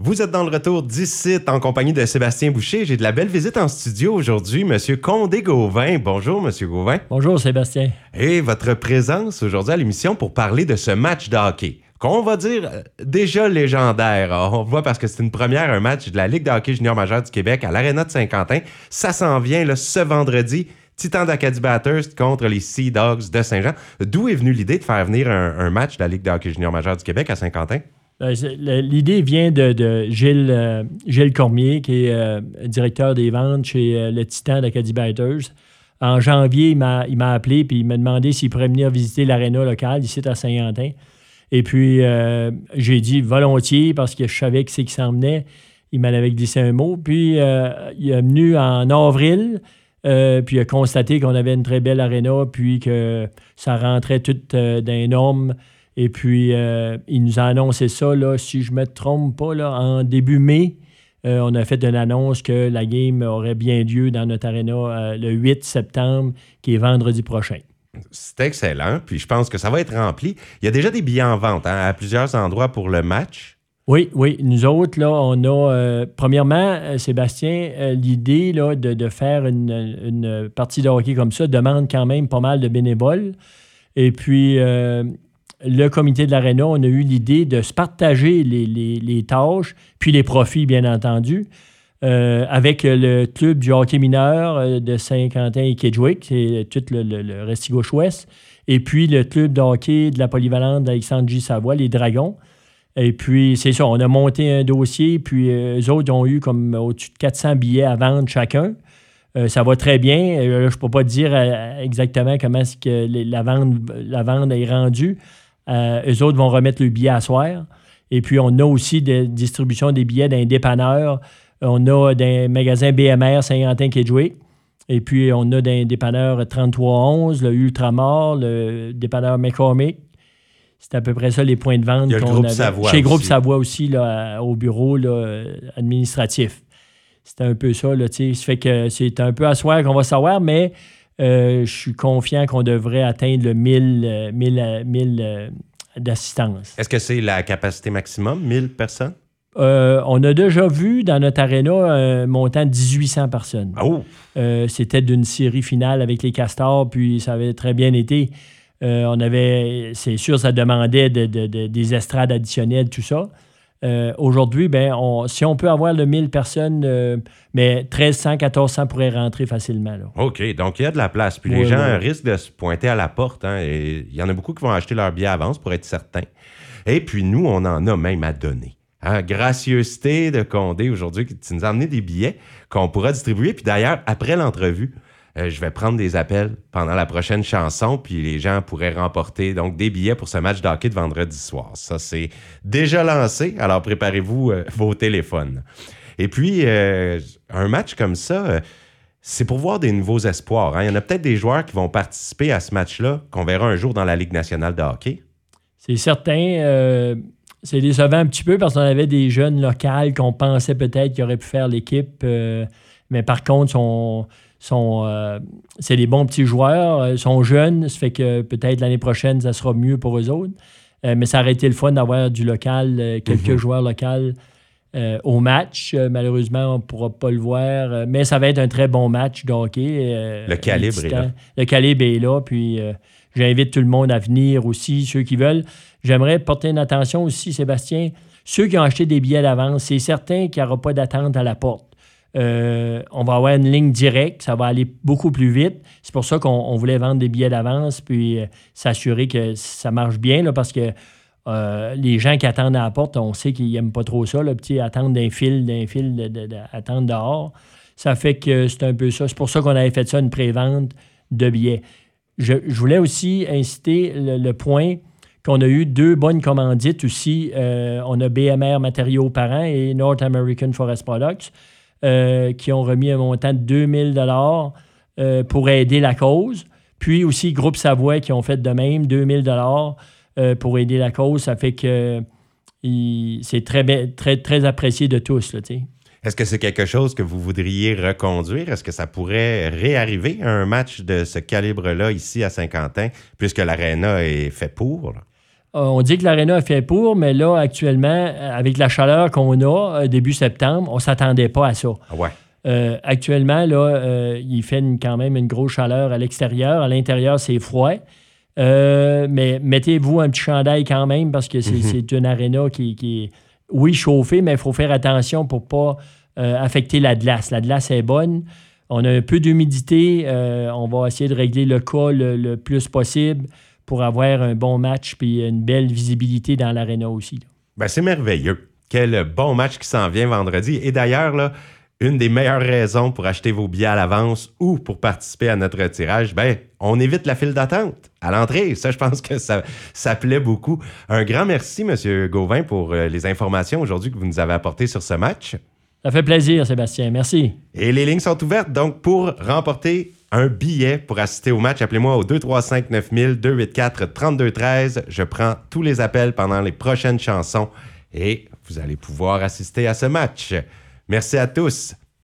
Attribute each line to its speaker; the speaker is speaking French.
Speaker 1: Vous êtes dans le retour d'ici en compagnie de Sébastien Boucher. J'ai de la belle visite en studio aujourd'hui, Monsieur Condé Gauvin. Bonjour, Monsieur Gauvin.
Speaker 2: Bonjour, Sébastien.
Speaker 1: Et votre présence aujourd'hui à l'émission pour parler de ce match de hockey qu'on va dire euh, déjà légendaire. On voit parce que c'est une première, un match de la Ligue de hockey junior majeur du Québec à l'Arena de Saint-Quentin. Ça s'en vient là, ce vendredi. Titan d'Acadie Batters contre les Sea Dogs de Saint-Jean. D'où est venue l'idée de faire venir un, match de la Ligue de hockey junior majeur du Québec à Saint-Quentin?
Speaker 2: Ben, l'idée vient de, Gilles, euh, Gilles, Cormier, qui est euh, directeur des ventes chez euh, le Titan d'Acadie Batters. En janvier, il m'a appelé et il m'a demandé s'il pourrait venir visiter l'aréna locale ici à Saint-Quentin. Et puis, j'ai dit volontiers parce que je savais que c'est qui s'en venait. Il m'en avait glissé un mot. Puis, il est venu en avril. puis il a constaté qu'on avait une très belle aréna, puis que ça rentrait tout d'un norme et puis, euh, il nous a annoncé ça, là, si je ne me trompe pas, là, en début mai. Euh, on a fait une annonce que la game aurait bien lieu dans notre arena euh, le 8 septembre, qui est vendredi prochain.
Speaker 1: C'est excellent. Puis je pense que ça va être rempli. Il y a déjà des billets en vente hein, à plusieurs endroits pour le match.
Speaker 2: Oui, oui. Nous autres, là, on a, premièrement, Sébastien, l'idée de, de, faire une, une, partie de hockey comme ça demande quand même pas mal de bénévoles. Et puis, le comité de l'Arena, on a eu l'idée de se partager les, tâches, puis les profits, bien entendu, euh, avec le club du hockey mineur euh, de Saint-Quentin et Kedgewick, c'est tout le, le, Restigouche-Ouest, et puis le club de hockey de la polyvalente d'Alexandre J. Savoie, les Dragons. Et puis, c'est ça, on a monté un dossier, puis euh, eux autres ont eu comme au-dessus de 400 billets à vendre chacun. ça va très bien. je ne peux pas dire exactement comment la vente, la vente est rendue. Euh, eux autres vont remettre le billet à soir. Et puis, on a aussi des distributions des billets d'un dépanneur. On a des magasins BMR Saint-Quentin Kedgewick. Et puis, on a des dépanneurs 3311, le Ultramar, le dépanneur McCormick. C'est à peu près ça les points de vente
Speaker 1: qu'on a.
Speaker 2: Chez Groupe Savoie aussi, là, au bureau là, administratif. C'est un peu ça. Là, ça fait que c'est un peu à soir qu'on va savoir, mais je suis confiant qu'on devrait atteindre le 1000, 1000, 1000 d'assistance.
Speaker 1: Est-ce que c'est la capacité maximum, 1000 personnes?
Speaker 2: Euh, on a déjà vu dans notre aréna un montant de 1800 personnes.
Speaker 1: Oh!
Speaker 2: Euh, c'était d'une série finale avec les castors, puis ça avait très bien été. on avait, c'est sûr, ça demandait des estrades additionnelles, tout ça. Euh, aujourd'hui, ben, si on peut avoir le 1000 personnes, euh, mais 1300, 1400 pourraient rentrer facilement.
Speaker 1: OK, donc il y a de la place. Puis les gens risquent de se pointer à la porte. Hein, et il y en a beaucoup qui vont acheter leur billet avance pour être certains. Et puis nous, on en a même à donner. Hein, gracieuseté de Condé aujourd'hui qui nous a amené des billets qu'on pourra distribuer. Puis d'ailleurs, après l'entrevue, euh, je vais prendre des appels pendant la prochaine chanson, puis les gens pourraient remporter donc des billets pour ce match d'hockey de vendredi soir. Ça, c'est déjà lancé, alors préparez-vous euh, vos téléphones. Et puis, euh, un match comme ça, c'est pour voir des nouveaux espoirs. Hein. Il y en a peut-être des joueurs qui vont participer à ce match-là, qu'on verra un jour dans la Ligue nationale de hockey.
Speaker 2: C'est certain. c'est décevant un petit peu parce qu'on avait des jeunes locaux qu'on pensait peut-être qu'ils auraient pu faire l'équipe. mais par contre, sont sont, euh, c'est des bons petits joueurs, ils euh, sont jeunes, ça fait que peut-être l'année prochaine, ça sera mieux pour eux autres. Euh, mais ça aurait été le fun d'avoir du local, quelques mhm. joueurs locaux au match. malheureusement, on ne pourra pas le voir, mais ça va être un très bon match de hockey.
Speaker 1: le calibre est là.
Speaker 2: Le calibre est là, puis j'invite tout le monde à venir aussi, ceux qui veulent. J'aimerais porter une attention aussi, Sébastien, ceux qui ont acheté des billets d'avance, c'est certain qu'il n'y aura pas d'attente à la porte. Euh, on va avoir une ligne directe, ça va aller beaucoup plus vite. C'est pour ça qu'on voulait vendre des billets d'avance puis euh, s'assurer que ça marche bien parce que euh, les gens qui attendent à la porte, on sait qu'ils n'aiment pas trop ça, le petit attendre d'un fil, d'un fil, d'attendre dehors. Ça fait que c'est un peu ça. C'est pour ça qu'on avait fait ça, une pré-vente de billets. Je, voulais aussi inciter le, point qu'on a eu deux bonnes commandites aussi. on a BMR Matériaux Parents et North American Forest Products. Euh, qui ont remis un montant de 2000 dollars euh, pour aider la cause. Puis aussi Groupe Savoie qui ont fait de même 2000 dollars euh, pour aider la cause. Ça fait que c'est très, très, très apprécié de tous.
Speaker 1: Est-ce que c'est quelque chose que vous voudriez reconduire? Est-ce que ça pourrait réarriver un match de ce calibre-là ici à Saint-Quentin, puisque l'Arena est fait pour?
Speaker 2: On dit que l'aréna a fait pour, mais là, actuellement, avec la chaleur qu'on a début septembre, on ne s'attendait pas à ça.
Speaker 1: Ah ouais.
Speaker 2: actuellement, là, il fait quand même une grosse chaleur à l'extérieur. À l'intérieur, c'est froid. mais mettez-vous un petit chandail quand même parce que c'est une aréna qui, qui, est, oui, chauffée, mais il faut faire attention pour ne pas affecter la glace. La glace est bonne. On a un peu d'humidité. Euh, on va essayer de régler le cas le, plus possible pour avoir un bon match puis une belle visibilité dans l'aréna aussi.
Speaker 1: Ben, c'est merveilleux. Quel bon match qui s'en vient vendredi. Et d'ailleurs, là, une des meilleures raisons pour acheter vos billets à l'avance ou pour participer à notre tirage, ben, on évite la file d'attente à l'entrée. Ça, je pense que ça, ça plaît beaucoup. Un grand merci, M. Gauvin, pour euh, les informations aujourd'hui que vous nous avez apportées sur ce match.
Speaker 2: Ça fait plaisir, Sébastien. Merci.
Speaker 1: Et les lignes sont ouvertes. Donc, pour remporter un billet pour assister au match, appelez-moi au 235 9000 284 3213. Je prends tous les appels pendant les prochaines chansons et vous allez pouvoir assister à ce match. Merci à tous.